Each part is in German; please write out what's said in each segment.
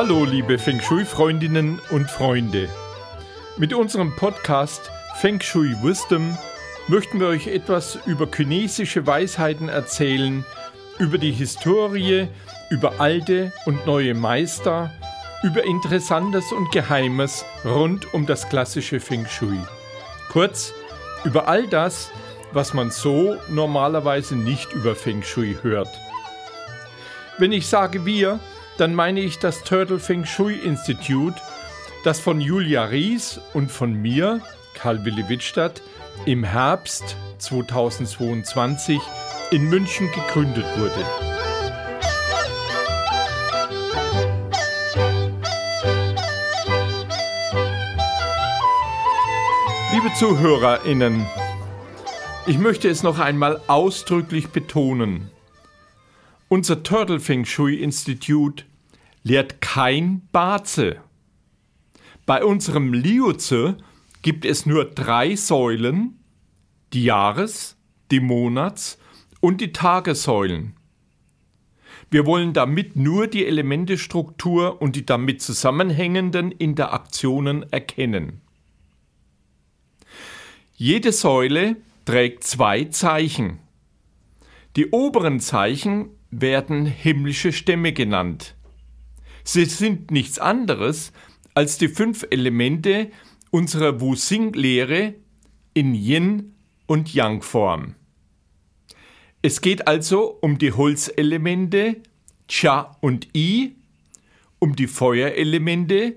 Hallo, liebe Feng Shui-Freundinnen und Freunde. Mit unserem Podcast Feng Shui Wisdom möchten wir euch etwas über chinesische Weisheiten erzählen, über die Historie, über alte und neue Meister, über Interessantes und Geheimes rund um das klassische Feng Shui. Kurz, über all das, was man so normalerweise nicht über Feng Shui hört. Wenn ich sage wir, dann meine ich das Turtle Feng Shui Institute, das von Julia Ries und von mir, Karl Willi Wittstadt, im Herbst 2022 in München gegründet wurde. Liebe Zuhörerinnen, ich möchte es noch einmal ausdrücklich betonen. Unser Turtle Feng Shui Institut lehrt kein Baze. Bei unserem Liuze gibt es nur drei Säulen, die Jahres-, die Monats- und die Tagessäulen. Wir wollen damit nur die Elementestruktur und die damit zusammenhängenden Interaktionen erkennen. Jede Säule trägt zwei Zeichen. Die oberen Zeichen werden himmlische Stämme genannt. Sie sind nichts anderes als die fünf Elemente unserer Wu-Sing-Lehre in Yin- und Yang-Form. Es geht also um die Holzelemente Cha und I, um die Feuerelemente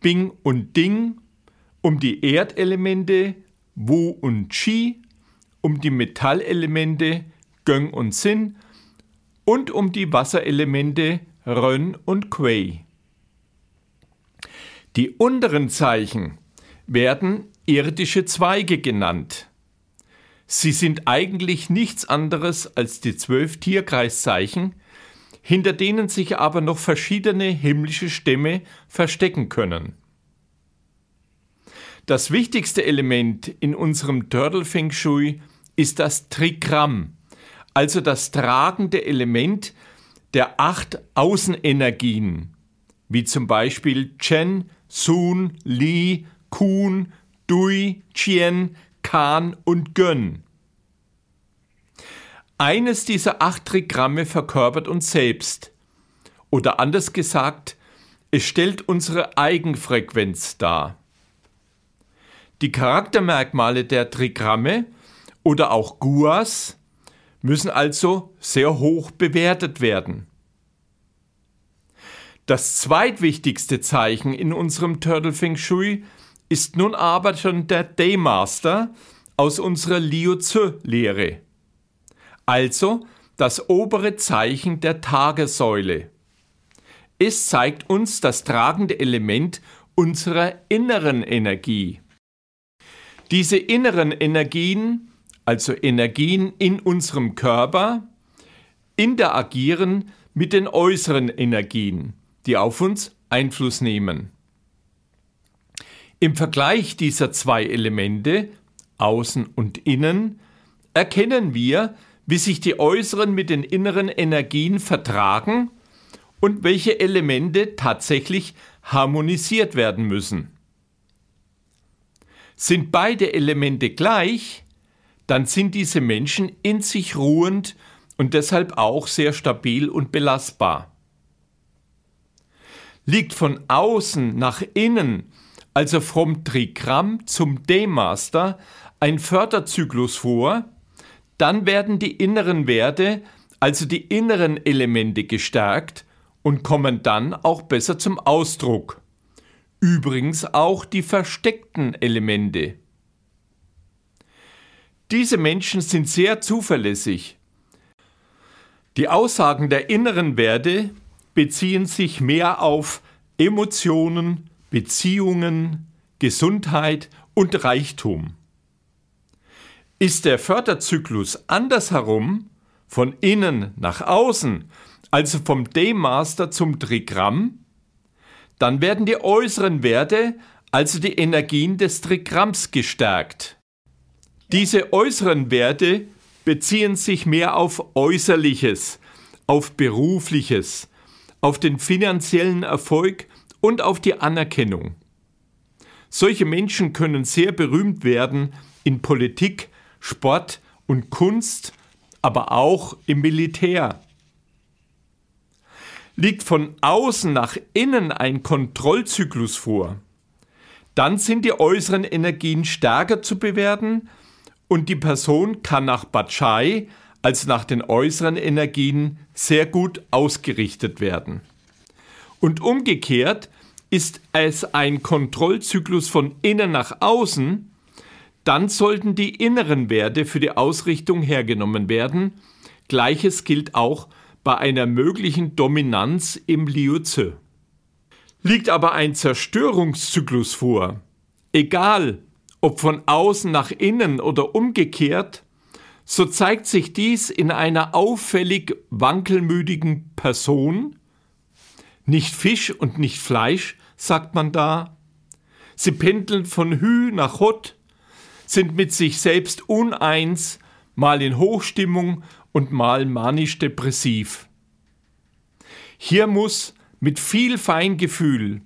Bing und Ding, um die Erdelemente Wu und Qi, um die Metallelemente Göng und Sin und um die Wasserelemente Rön und Quei. Die unteren Zeichen werden irdische Zweige genannt. Sie sind eigentlich nichts anderes als die zwölf Tierkreiszeichen, hinter denen sich aber noch verschiedene himmlische Stämme verstecken können. Das wichtigste Element in unserem Turtle Feng Shui ist das Trigramm, also das tragende Element der acht Außenenergien, wie zum Beispiel Chen, Sun, Li, Kun, Dui, Chien, Kan und Gön. Eines dieser acht Trigramme verkörpert uns selbst. Oder anders gesagt, es stellt unsere Eigenfrequenz dar. Die Charaktermerkmale der Trigramme oder auch Guas müssen also sehr hoch bewertet werden. Das zweitwichtigste Zeichen in unserem Turtle Feng Shui ist nun aber schon der Daymaster aus unserer Liu Tzu-Lehre. Also das obere Zeichen der Tagesäule. Es zeigt uns das tragende Element unserer inneren Energie. Diese inneren Energien also Energien in unserem Körper, interagieren mit den äußeren Energien, die auf uns Einfluss nehmen. Im Vergleich dieser zwei Elemente, außen und innen, erkennen wir, wie sich die äußeren mit den inneren Energien vertragen und welche Elemente tatsächlich harmonisiert werden müssen. Sind beide Elemente gleich, dann sind diese Menschen in sich ruhend und deshalb auch sehr stabil und belastbar. Liegt von außen nach innen, also vom Trigramm zum D-Master, ein Förderzyklus vor, dann werden die inneren Werte, also die inneren Elemente gestärkt und kommen dann auch besser zum Ausdruck. Übrigens auch die versteckten Elemente. Diese Menschen sind sehr zuverlässig. Die Aussagen der inneren Werte beziehen sich mehr auf Emotionen, Beziehungen, Gesundheit und Reichtum. Ist der Förderzyklus andersherum, von innen nach außen, also vom Daymaster zum Trigramm, dann werden die äußeren Werte, also die Energien des Trigramms gestärkt. Diese äußeren Werte beziehen sich mehr auf Äußerliches, auf Berufliches, auf den finanziellen Erfolg und auf die Anerkennung. Solche Menschen können sehr berühmt werden in Politik, Sport und Kunst, aber auch im Militär. Liegt von außen nach innen ein Kontrollzyklus vor, dann sind die äußeren Energien stärker zu bewerten und die Person kann nach Bachai als nach den äußeren Energien sehr gut ausgerichtet werden. Und umgekehrt ist es ein Kontrollzyklus von innen nach außen, dann sollten die inneren Werte für die Ausrichtung hergenommen werden. Gleiches gilt auch bei einer möglichen Dominanz im Liuzi. Liegt aber ein Zerstörungszyklus vor, egal ob von außen nach innen oder umgekehrt, so zeigt sich dies in einer auffällig wankelmütigen Person. Nicht Fisch und nicht Fleisch, sagt man da. Sie pendeln von Hü nach Hott, sind mit sich selbst uneins, mal in Hochstimmung und mal manisch-depressiv. Hier muss mit viel Feingefühl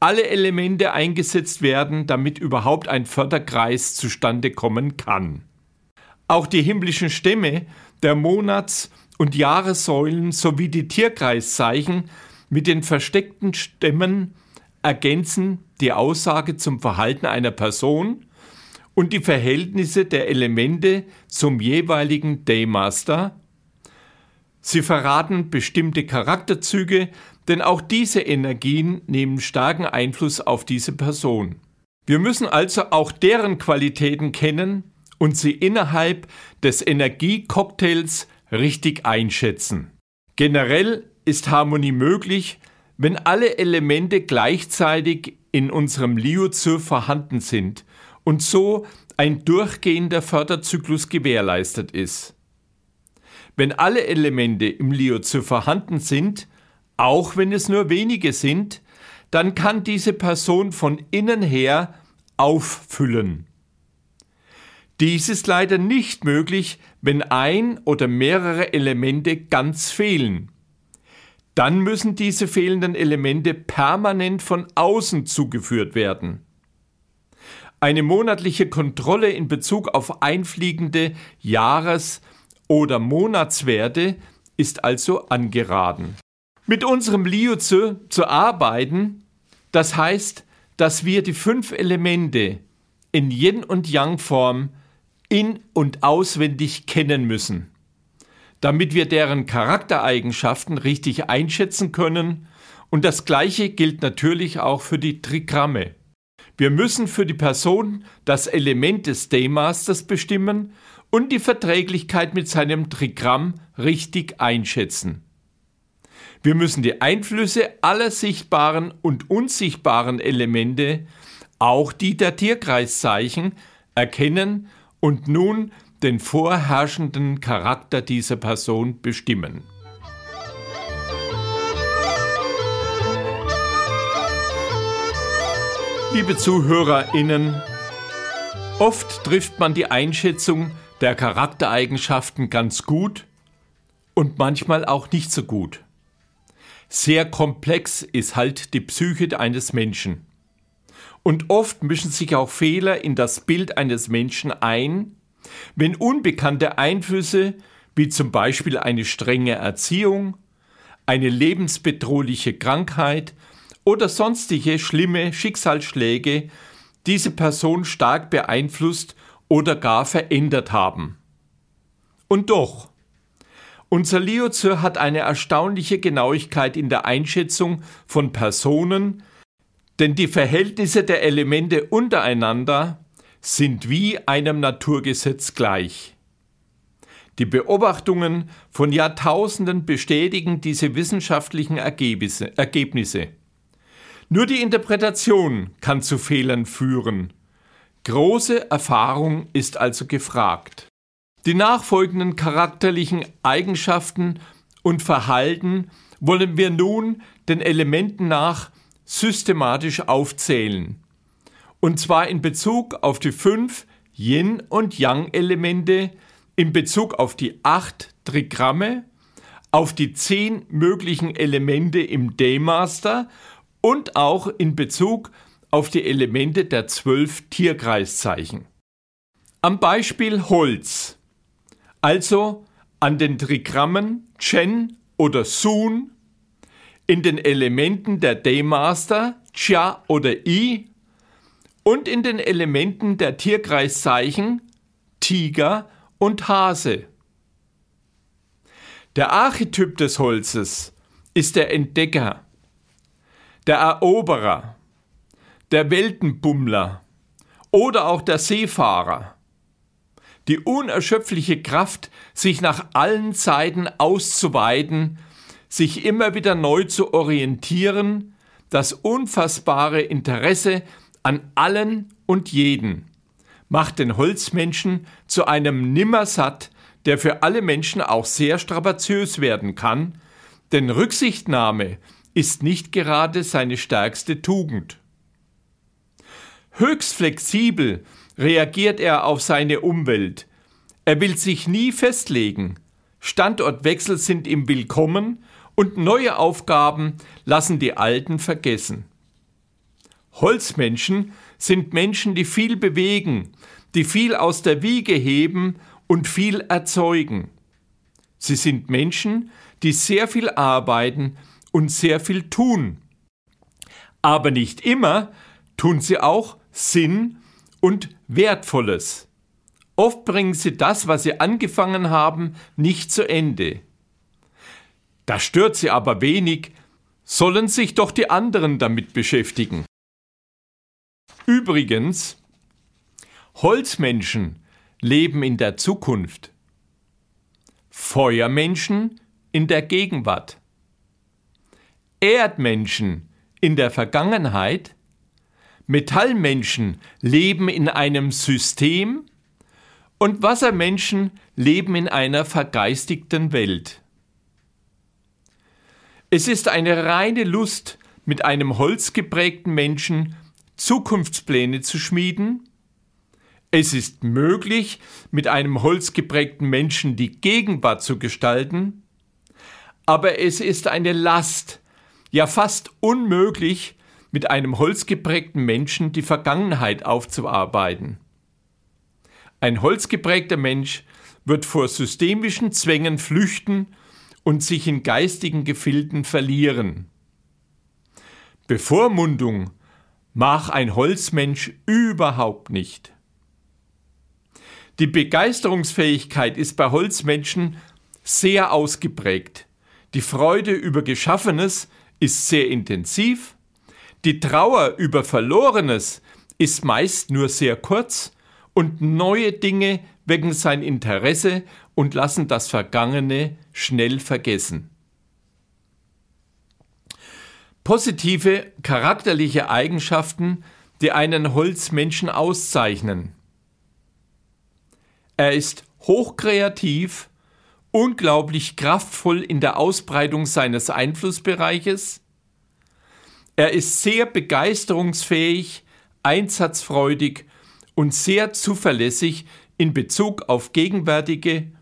alle Elemente eingesetzt werden, damit überhaupt ein Förderkreis zustande kommen kann. Auch die himmlischen Stämme der Monats- und Jahressäulen sowie die Tierkreiszeichen mit den versteckten Stämmen ergänzen die Aussage zum Verhalten einer Person und die Verhältnisse der Elemente zum jeweiligen Daymaster. Sie verraten bestimmte Charakterzüge, denn auch diese Energien nehmen starken Einfluss auf diese Person. Wir müssen also auch deren Qualitäten kennen und sie innerhalb des Energiecocktails richtig einschätzen. Generell ist Harmonie möglich, wenn alle Elemente gleichzeitig in unserem Liuzir vorhanden sind und so ein durchgehender Förderzyklus gewährleistet ist. Wenn alle Elemente im Liuzir vorhanden sind, auch wenn es nur wenige sind, dann kann diese Person von innen her auffüllen. Dies ist leider nicht möglich, wenn ein oder mehrere Elemente ganz fehlen. Dann müssen diese fehlenden Elemente permanent von außen zugeführt werden. Eine monatliche Kontrolle in Bezug auf einfliegende Jahres- oder Monatswerte ist also angeraten. Mit unserem Liuze zu arbeiten, das heißt, dass wir die fünf Elemente in Yin und Yang Form in und auswendig kennen müssen, damit wir deren Charaktereigenschaften richtig einschätzen können und das gleiche gilt natürlich auch für die Trigramme. Wir müssen für die Person das Element des Daymasters bestimmen und die Verträglichkeit mit seinem Trigramm richtig einschätzen. Wir müssen die Einflüsse aller sichtbaren und unsichtbaren Elemente, auch die der Tierkreiszeichen, erkennen und nun den vorherrschenden Charakter dieser Person bestimmen. Liebe Zuhörerinnen, oft trifft man die Einschätzung der Charaktereigenschaften ganz gut und manchmal auch nicht so gut. Sehr komplex ist halt die Psyche eines Menschen. Und oft mischen sich auch Fehler in das Bild eines Menschen ein, wenn unbekannte Einflüsse wie zum Beispiel eine strenge Erziehung, eine lebensbedrohliche Krankheit oder sonstige schlimme Schicksalsschläge diese Person stark beeinflusst oder gar verändert haben. Und doch, unser Liozir hat eine erstaunliche Genauigkeit in der Einschätzung von Personen, denn die Verhältnisse der Elemente untereinander sind wie einem Naturgesetz gleich. Die Beobachtungen von Jahrtausenden bestätigen diese wissenschaftlichen Ergebnisse. Nur die Interpretation kann zu Fehlern führen. Große Erfahrung ist also gefragt. Die nachfolgenden charakterlichen Eigenschaften und Verhalten wollen wir nun den Elementen nach systematisch aufzählen. Und zwar in Bezug auf die fünf Yin- und Yang-Elemente, in Bezug auf die acht Trigramme, auf die zehn möglichen Elemente im D-Master und auch in Bezug auf die Elemente der zwölf Tierkreiszeichen. Am Beispiel Holz, also an den Trigrammen Chen oder Sun, in den Elementen der D-Master Cha oder I und in den Elementen der Tierkreiszeichen Tiger und Hase. Der Archetyp des Holzes ist der Entdecker, der Eroberer, der Weltenbummler oder auch der Seefahrer. Die unerschöpfliche Kraft, sich nach allen Seiten auszuweiten, sich immer wieder neu zu orientieren, das unfassbare Interesse an allen und jeden macht den Holzmenschen zu einem Nimmersatt, der für alle Menschen auch sehr strapaziös werden kann, denn Rücksichtnahme ist nicht gerade seine stärkste Tugend. Höchst flexibel reagiert er auf seine Umwelt. Er will sich nie festlegen. Standortwechsel sind ihm willkommen und neue Aufgaben lassen die alten vergessen. Holzmenschen sind Menschen, die viel bewegen, die viel aus der Wiege heben und viel erzeugen. Sie sind Menschen, die sehr viel arbeiten und sehr viel tun. Aber nicht immer tun sie auch Sinn und Wertvolles. Oft bringen sie das, was sie angefangen haben, nicht zu Ende. Das stört sie aber wenig, sollen sich doch die anderen damit beschäftigen. Übrigens, Holzmenschen leben in der Zukunft, Feuermenschen in der Gegenwart, Erdmenschen in der Vergangenheit, Metallmenschen leben in einem System und Wassermenschen leben in einer vergeistigten Welt. Es ist eine reine Lust, mit einem holzgeprägten Menschen Zukunftspläne zu schmieden. Es ist möglich, mit einem holzgeprägten Menschen die Gegenwart zu gestalten, aber es ist eine Last, ja fast unmöglich, mit einem holzgeprägten Menschen die Vergangenheit aufzuarbeiten. Ein holzgeprägter Mensch wird vor systemischen Zwängen flüchten und sich in geistigen Gefilden verlieren. Bevormundung mag ein Holzmensch überhaupt nicht. Die Begeisterungsfähigkeit ist bei Holzmenschen sehr ausgeprägt. Die Freude über Geschaffenes ist sehr intensiv die Trauer über Verlorenes ist meist nur sehr kurz und neue Dinge wecken sein Interesse und lassen das Vergangene schnell vergessen. Positive charakterliche Eigenschaften, die einen Holzmenschen auszeichnen. Er ist hochkreativ, unglaublich kraftvoll in der Ausbreitung seines Einflussbereiches, er ist sehr begeisterungsfähig, einsatzfreudig und sehr zuverlässig in Bezug auf gegenwärtige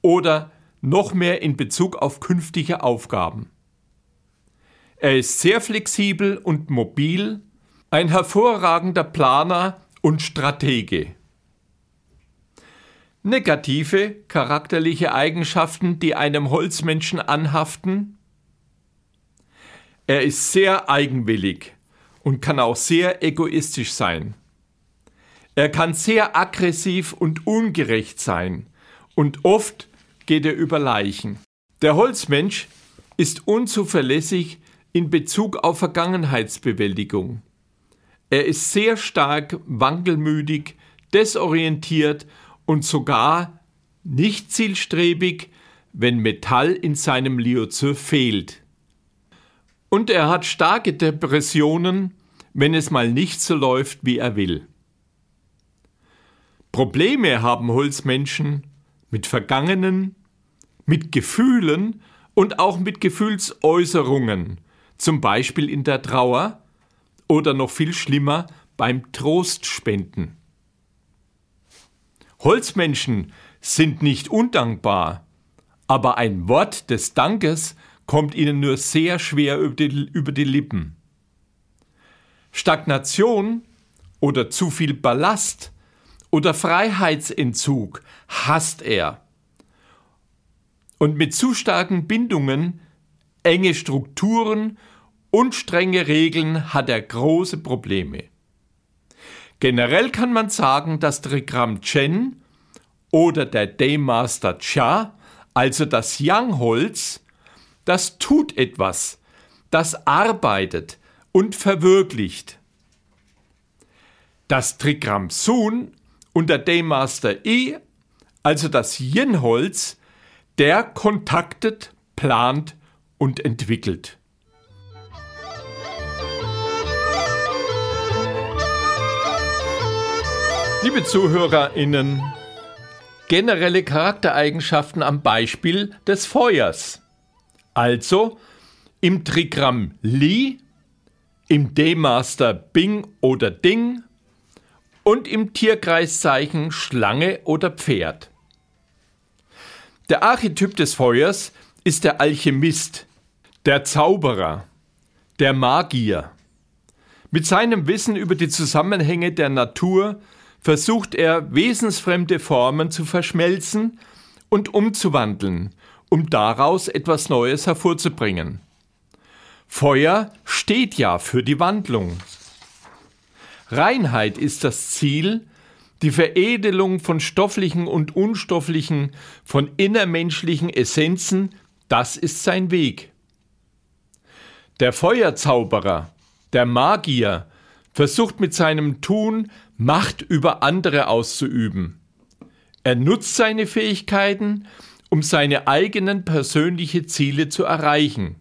oder noch mehr in Bezug auf künftige Aufgaben. Er ist sehr flexibel und mobil, ein hervorragender Planer und Stratege. Negative charakterliche Eigenschaften, die einem Holzmenschen anhaften, er ist sehr eigenwillig und kann auch sehr egoistisch sein. Er kann sehr aggressiv und ungerecht sein und oft geht er über Leichen. Der Holzmensch ist unzuverlässig in Bezug auf Vergangenheitsbewältigung. Er ist sehr stark wankelmütig, desorientiert und sogar nicht zielstrebig, wenn Metall in seinem Liozör fehlt. Und er hat starke Depressionen, wenn es mal nicht so läuft, wie er will. Probleme haben Holzmenschen mit Vergangenen, mit Gefühlen und auch mit Gefühlsäußerungen, zum Beispiel in der Trauer oder noch viel schlimmer beim Trostspenden. Holzmenschen sind nicht undankbar, aber ein Wort des Dankes kommt ihnen nur sehr schwer über die, über die Lippen. Stagnation oder zu viel Ballast oder Freiheitsentzug hasst er. Und mit zu starken Bindungen, enge Strukturen und strenge Regeln hat er große Probleme. Generell kann man sagen, das Trigramm Chen oder der Daymaster Cha, also das Yang-Holz, das tut etwas, das arbeitet und verwirklicht. Das Trigramm Sun und der Daymaster E, also das Yin-Holz, der kontaktet, plant und entwickelt. Liebe ZuhörerInnen, generelle Charaktereigenschaften am Beispiel des Feuers. Also im Trigramm Li, im D-Master Bing oder Ding und im Tierkreiszeichen Schlange oder Pferd. Der Archetyp des Feuers ist der Alchemist, der Zauberer, der Magier. Mit seinem Wissen über die Zusammenhänge der Natur versucht er, wesensfremde Formen zu verschmelzen und umzuwandeln, um daraus etwas Neues hervorzubringen. Feuer steht ja für die Wandlung. Reinheit ist das Ziel, die Veredelung von stofflichen und unstofflichen, von innermenschlichen Essenzen, das ist sein Weg. Der Feuerzauberer, der Magier, versucht mit seinem Tun Macht über andere auszuüben. Er nutzt seine Fähigkeiten, um seine eigenen persönlichen Ziele zu erreichen.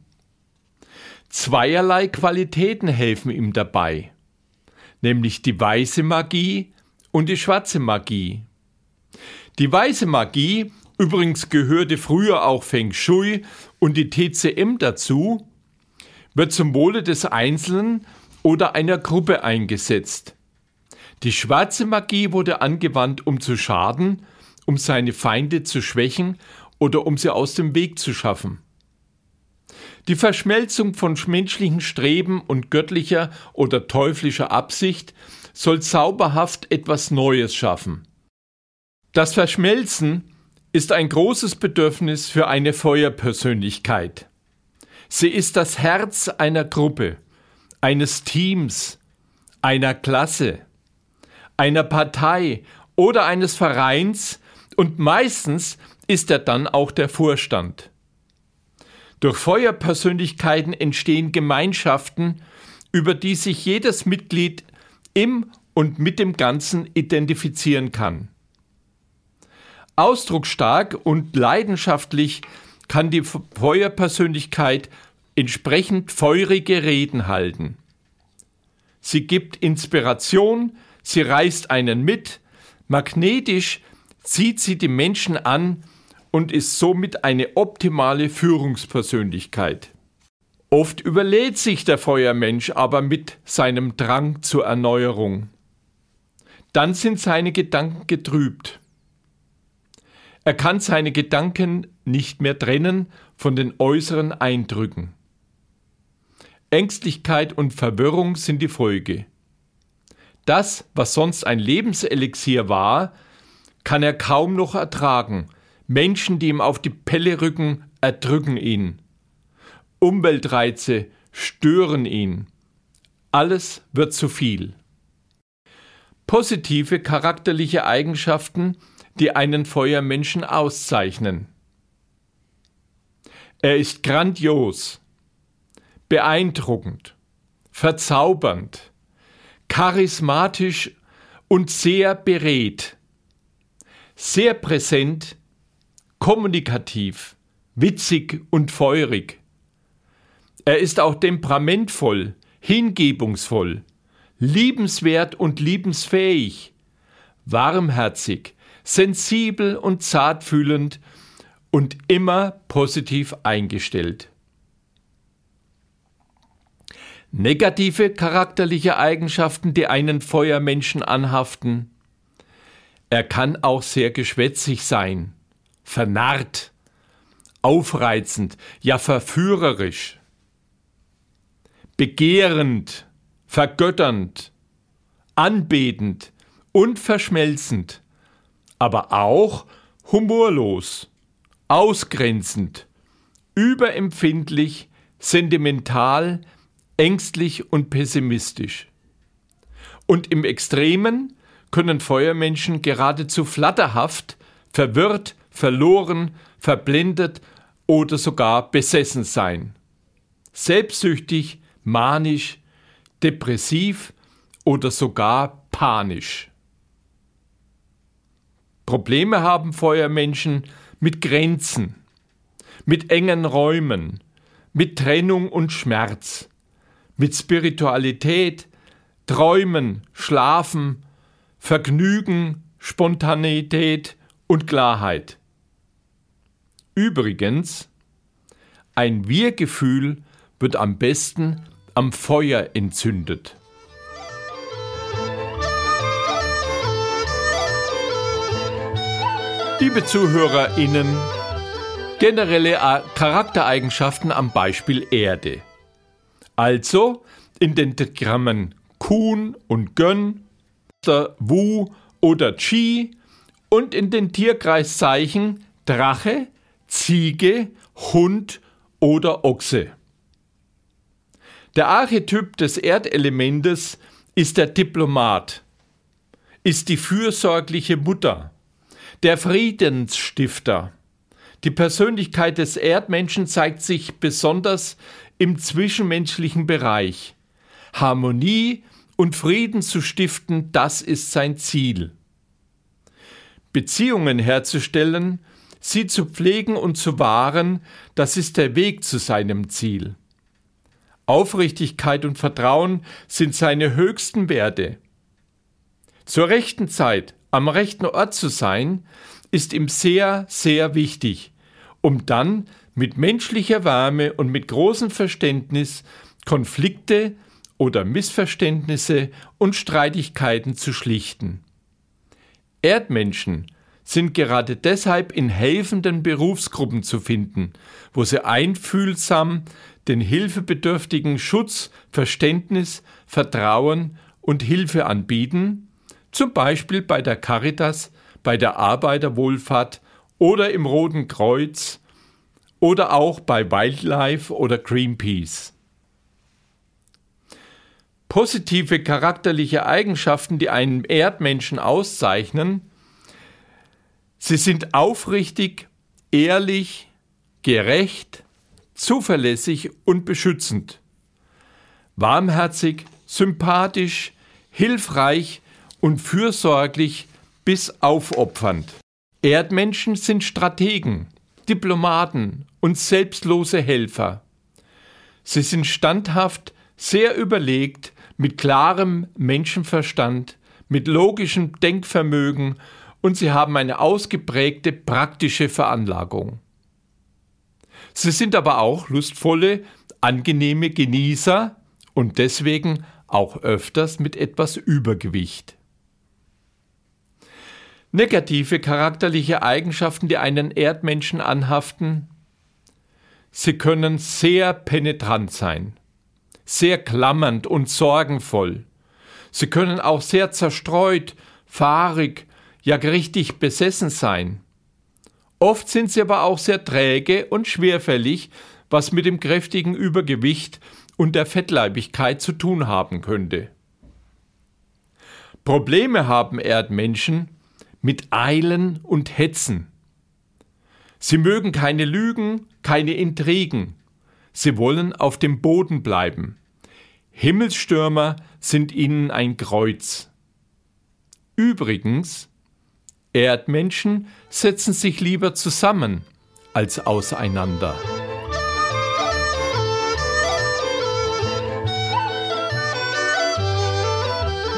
Zweierlei Qualitäten helfen ihm dabei, nämlich die weiße Magie und die schwarze Magie. Die weiße Magie, übrigens gehörte früher auch Feng Shui und die TCM dazu, wird zum Wohle des Einzelnen oder einer Gruppe eingesetzt. Die schwarze Magie wurde angewandt, um zu schaden, um seine Feinde zu schwächen oder um sie aus dem Weg zu schaffen. Die Verschmelzung von menschlichen Streben und göttlicher oder teuflischer Absicht soll zauberhaft etwas Neues schaffen. Das Verschmelzen ist ein großes Bedürfnis für eine Feuerpersönlichkeit. Sie ist das Herz einer Gruppe, eines Teams, einer Klasse, einer Partei oder eines Vereins und meistens ist er dann auch der Vorstand. Durch Feuerpersönlichkeiten entstehen Gemeinschaften, über die sich jedes Mitglied im und mit dem Ganzen identifizieren kann. Ausdrucksstark und leidenschaftlich kann die Feuerpersönlichkeit entsprechend feurige Reden halten. Sie gibt Inspiration, sie reißt einen mit, magnetisch zieht sie die Menschen an und ist somit eine optimale Führungspersönlichkeit. Oft überlädt sich der Feuermensch aber mit seinem Drang zur Erneuerung. Dann sind seine Gedanken getrübt. Er kann seine Gedanken nicht mehr trennen von den äußeren Eindrücken. Ängstlichkeit und Verwirrung sind die Folge. Das, was sonst ein Lebenselixier war, kann er kaum noch ertragen. Menschen, die ihm auf die Pelle rücken, erdrücken ihn. Umweltreize stören ihn. Alles wird zu viel. Positive charakterliche Eigenschaften, die einen Feuermenschen auszeichnen. Er ist grandios, beeindruckend, verzaubernd, charismatisch und sehr beredt, sehr präsent, kommunikativ, witzig und feurig. Er ist auch temperamentvoll, hingebungsvoll, liebenswert und liebensfähig, warmherzig, sensibel und zartfühlend und immer positiv eingestellt. Negative charakterliche Eigenschaften, die einen Feuermenschen anhaften. Er kann auch sehr geschwätzig sein, vernarrt, aufreizend, ja verführerisch, begehrend, vergötternd, anbetend und verschmelzend, aber auch humorlos, ausgrenzend, überempfindlich, sentimental, ängstlich und pessimistisch. Und im Extremen können Feuermenschen geradezu flatterhaft, verwirrt, verloren, verblendet oder sogar besessen sein. Selbstsüchtig, manisch, depressiv oder sogar panisch. Probleme haben Feuermenschen mit Grenzen, mit engen Räumen, mit Trennung und Schmerz, mit Spiritualität, Träumen, Schlafen, Vergnügen, Spontaneität und Klarheit. Übrigens, ein Wir-Gefühl wird am besten am Feuer entzündet. Liebe ZuhörerInnen, generelle Charaktereigenschaften am Beispiel Erde. Also in den Diagrammen Kuhn und Gönn, Wu oder Chi und in den Tierkreiszeichen Drache, Ziege, Hund oder Ochse. Der Archetyp des Erdelementes ist der Diplomat, ist die fürsorgliche Mutter, der Friedensstifter. Die Persönlichkeit des Erdmenschen zeigt sich besonders im zwischenmenschlichen Bereich. Harmonie und Frieden zu stiften, das ist sein Ziel. Beziehungen herzustellen, sie zu pflegen und zu wahren, das ist der Weg zu seinem Ziel. Aufrichtigkeit und Vertrauen sind seine höchsten Werte. Zur rechten Zeit am rechten Ort zu sein, ist ihm sehr, sehr wichtig, um dann mit menschlicher Wärme und mit großem Verständnis Konflikte oder Missverständnisse und Streitigkeiten zu schlichten. Erdmenschen sind gerade deshalb in helfenden Berufsgruppen zu finden, wo sie einfühlsam den Hilfebedürftigen Schutz, Verständnis, Vertrauen und Hilfe anbieten zum Beispiel bei der Caritas, bei der Arbeiterwohlfahrt oder im Roten Kreuz oder auch bei Wildlife oder Greenpeace. Positive charakterliche Eigenschaften, die einen Erdmenschen auszeichnen, sie sind aufrichtig, ehrlich, gerecht, zuverlässig und beschützend, warmherzig, sympathisch, hilfreich, und fürsorglich bis aufopfernd. Erdmenschen sind Strategen, Diplomaten und selbstlose Helfer. Sie sind standhaft, sehr überlegt, mit klarem Menschenverstand, mit logischem Denkvermögen und sie haben eine ausgeprägte praktische Veranlagung. Sie sind aber auch lustvolle, angenehme Genießer und deswegen auch öfters mit etwas Übergewicht. Negative charakterliche Eigenschaften, die einen Erdmenschen anhaften, sie können sehr penetrant sein, sehr klammernd und sorgenvoll. Sie können auch sehr zerstreut, fahrig, ja richtig besessen sein. Oft sind sie aber auch sehr träge und schwerfällig, was mit dem kräftigen Übergewicht und der Fettleibigkeit zu tun haben könnte. Probleme haben Erdmenschen, mit Eilen und Hetzen. Sie mögen keine Lügen, keine Intrigen. Sie wollen auf dem Boden bleiben. Himmelsstürmer sind ihnen ein Kreuz. Übrigens, Erdmenschen setzen sich lieber zusammen als auseinander.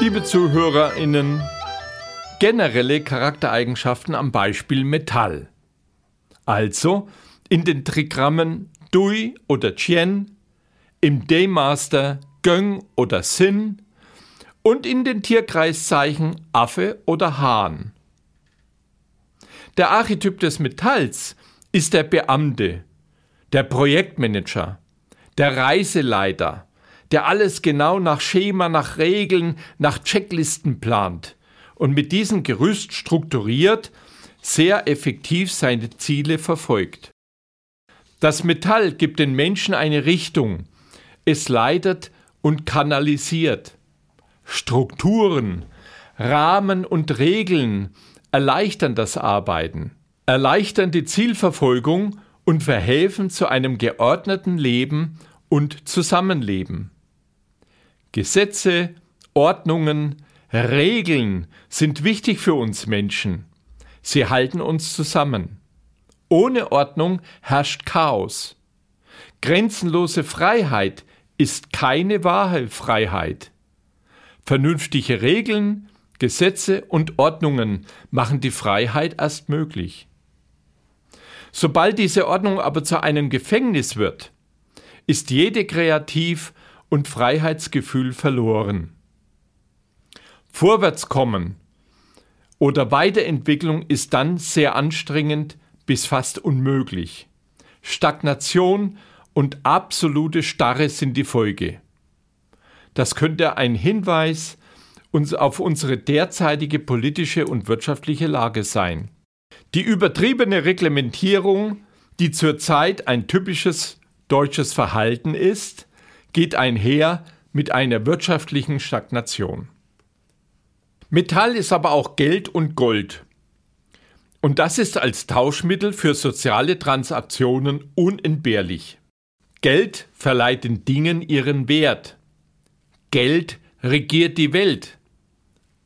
Liebe Zuhörerinnen, generelle Charaktereigenschaften am Beispiel Metall. Also in den Trigrammen Dui oder Chien, im D-Master Göng oder Sin und in den Tierkreiszeichen Affe oder Hahn. Der Archetyp des Metalls ist der Beamte, der Projektmanager, der Reiseleiter, der alles genau nach Schema, nach Regeln, nach Checklisten plant und mit diesem Gerüst strukturiert sehr effektiv seine Ziele verfolgt. Das Metall gibt den Menschen eine Richtung. Es leitet und kanalisiert. Strukturen, Rahmen und Regeln erleichtern das Arbeiten, erleichtern die Zielverfolgung und verhelfen zu einem geordneten Leben und Zusammenleben. Gesetze, Ordnungen, Regeln sind wichtig für uns Menschen. Sie halten uns zusammen. Ohne Ordnung herrscht Chaos. Grenzenlose Freiheit ist keine wahre Freiheit. Vernünftige Regeln, Gesetze und Ordnungen machen die Freiheit erst möglich. Sobald diese Ordnung aber zu einem Gefängnis wird, ist jede Kreativ- und Freiheitsgefühl verloren. Vorwärtskommen oder Weiterentwicklung ist dann sehr anstrengend bis fast unmöglich. Stagnation und absolute Starre sind die Folge. Das könnte ein Hinweis auf unsere derzeitige politische und wirtschaftliche Lage sein. Die übertriebene Reglementierung, die zurzeit ein typisches deutsches Verhalten ist, geht einher mit einer wirtschaftlichen Stagnation. Metall ist aber auch Geld und Gold. Und das ist als Tauschmittel für soziale Transaktionen unentbehrlich. Geld verleiht den Dingen ihren Wert. Geld regiert die Welt.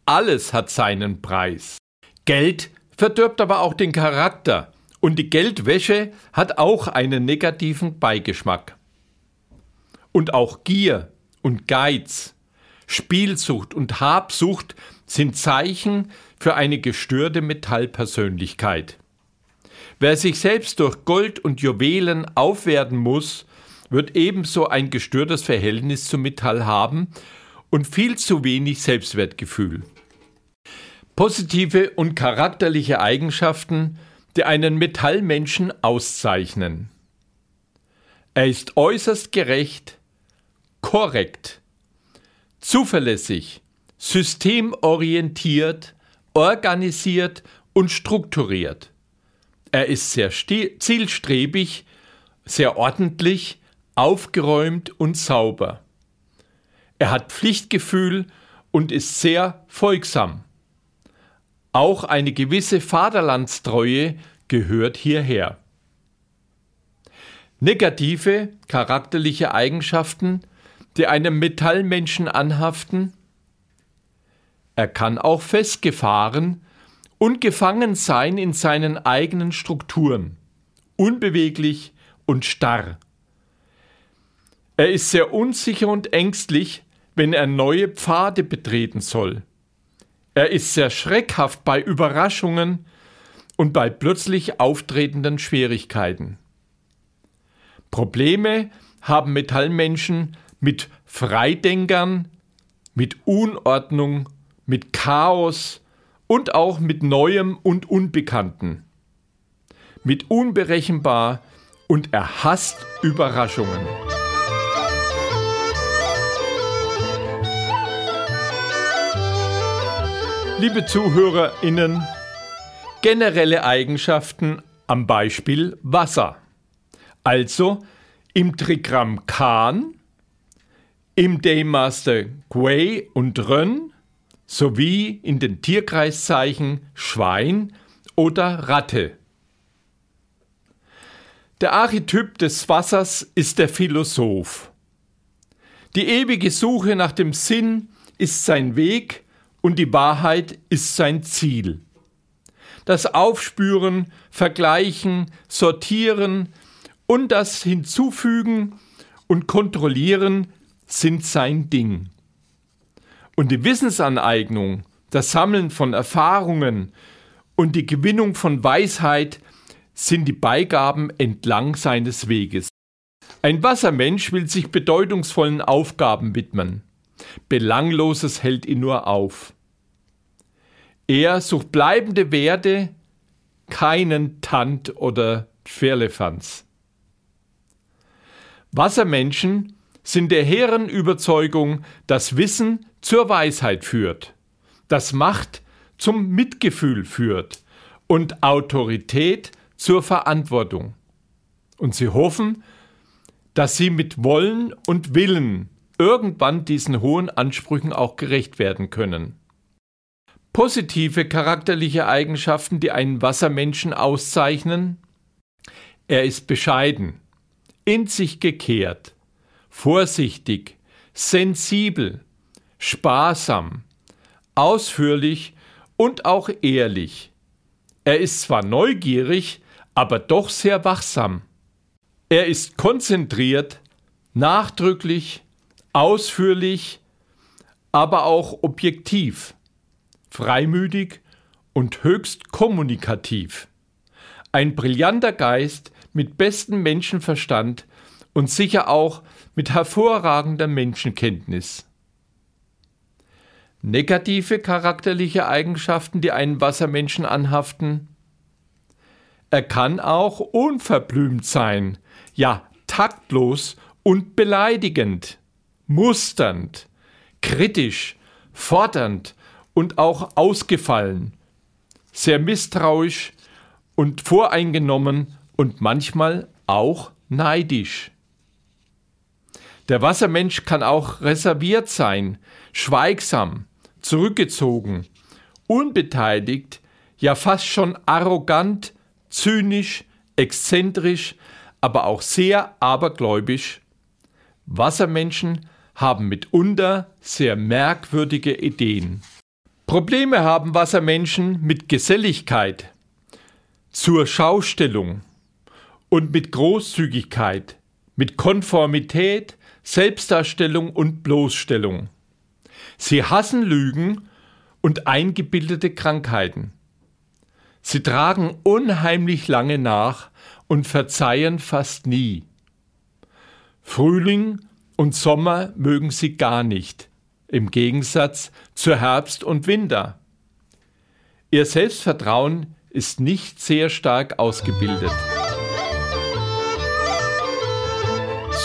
Alles hat seinen Preis. Geld verdirbt aber auch den Charakter und die Geldwäsche hat auch einen negativen Beigeschmack. Und auch Gier und Geiz, Spielsucht und Habsucht sind Zeichen für eine gestörte Metallpersönlichkeit. Wer sich selbst durch Gold und Juwelen aufwerten muss, wird ebenso ein gestörtes Verhältnis zum Metall haben und viel zu wenig Selbstwertgefühl. Positive und charakterliche Eigenschaften, die einen Metallmenschen auszeichnen. Er ist äußerst gerecht, korrekt, zuverlässig, systemorientiert, organisiert und strukturiert. Er ist sehr zielstrebig, sehr ordentlich, aufgeräumt und sauber. Er hat Pflichtgefühl und ist sehr folgsam. Auch eine gewisse Vaterlandstreue gehört hierher. Negative charakterliche Eigenschaften, die einem Metallmenschen anhaften, er kann auch festgefahren und gefangen sein in seinen eigenen Strukturen, unbeweglich und starr. Er ist sehr unsicher und ängstlich, wenn er neue Pfade betreten soll. Er ist sehr schreckhaft bei Überraschungen und bei plötzlich auftretenden Schwierigkeiten. Probleme haben Metallmenschen mit Freidenkern, mit Unordnung mit Chaos und auch mit Neuem und Unbekannten. Mit unberechenbar und er hasst Überraschungen. Liebe ZuhörerInnen, generelle Eigenschaften am Beispiel Wasser. Also im Trigramm Kahn, im Daymaster Quay und Rönn sowie in den Tierkreiszeichen Schwein oder Ratte. Der Archetyp des Wassers ist der Philosoph. Die ewige Suche nach dem Sinn ist sein Weg und die Wahrheit ist sein Ziel. Das Aufspüren, Vergleichen, Sortieren und das Hinzufügen und Kontrollieren sind sein Ding. Und die Wissensaneignung, das Sammeln von Erfahrungen und die Gewinnung von Weisheit sind die Beigaben entlang seines Weges. Ein Wassermensch will sich bedeutungsvollen Aufgaben widmen. Belangloses hält ihn nur auf. Er sucht bleibende Werte, keinen Tant oder Firlefanz. Wassermenschen sind der hehren Überzeugung, dass Wissen zur Weisheit führt, dass Macht zum Mitgefühl führt und Autorität zur Verantwortung. Und sie hoffen, dass sie mit Wollen und Willen irgendwann diesen hohen Ansprüchen auch gerecht werden können. Positive charakterliche Eigenschaften, die einen Wassermenschen auszeichnen. Er ist bescheiden, in sich gekehrt, vorsichtig, sensibel, sparsam, ausführlich und auch ehrlich. Er ist zwar neugierig, aber doch sehr wachsam. Er ist konzentriert, nachdrücklich, ausführlich, aber auch objektiv, freimütig und höchst kommunikativ. Ein brillanter Geist mit bestem Menschenverstand und sicher auch mit hervorragender Menschenkenntnis. Negative charakterliche Eigenschaften, die einen Wassermenschen anhaften. Er kann auch unverblümt sein, ja taktlos und beleidigend, musternd, kritisch, fordernd und auch ausgefallen, sehr misstrauisch und voreingenommen und manchmal auch neidisch. Der Wassermensch kann auch reserviert sein, schweigsam, zurückgezogen, unbeteiligt, ja fast schon arrogant, zynisch, exzentrisch, aber auch sehr abergläubisch. Wassermenschen haben mitunter sehr merkwürdige Ideen. Probleme haben Wassermenschen mit Geselligkeit, zur Schaustellung und mit Großzügigkeit, mit Konformität, Selbstdarstellung und Bloßstellung. Sie hassen Lügen und eingebildete Krankheiten. Sie tragen unheimlich lange nach und verzeihen fast nie. Frühling und Sommer mögen sie gar nicht, im Gegensatz zu Herbst und Winter. Ihr Selbstvertrauen ist nicht sehr stark ausgebildet.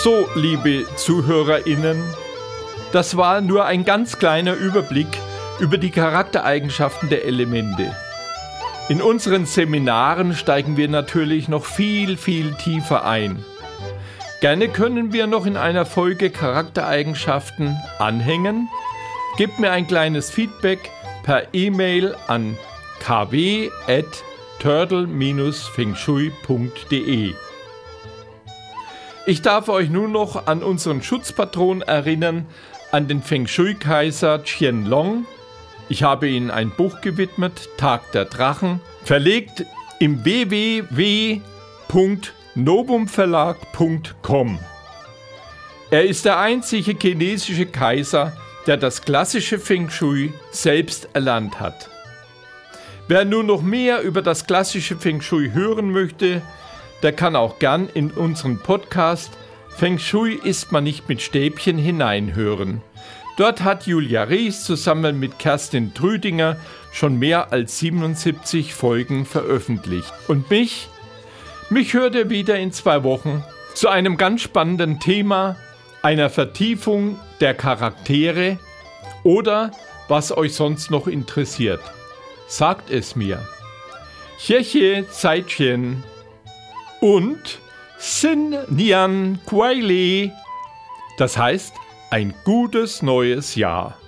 So, liebe Zuhörerinnen, das war nur ein ganz kleiner Überblick über die Charaktereigenschaften der Elemente. In unseren Seminaren steigen wir natürlich noch viel, viel tiefer ein. Gerne können wir noch in einer Folge Charaktereigenschaften anhängen. Gebt mir ein kleines Feedback per E-Mail an kw.turtle-fengshui.de. Ich darf euch nun noch an unseren Schutzpatron erinnern, an den Feng Shui-Kaiser Qianlong. Ich habe Ihnen ein Buch gewidmet, Tag der Drachen, verlegt im www novumverlag.com. Er ist der einzige chinesische Kaiser, der das klassische Feng Shui selbst erlernt hat. Wer nun noch mehr über das klassische Feng Shui hören möchte, der kann auch gern in unseren Podcast Feng Shui ist man nicht mit Stäbchen hineinhören. Dort hat Julia Ries zusammen mit Kerstin Trüdinger schon mehr als 77 Folgen veröffentlicht. Und mich mich hört ihr wieder in zwei Wochen zu einem ganz spannenden Thema, einer Vertiefung der Charaktere oder was euch sonst noch interessiert. Sagt es mir. Cheche Zeitchen und Sin Nian Kuaile. Das heißt, ein gutes neues Jahr.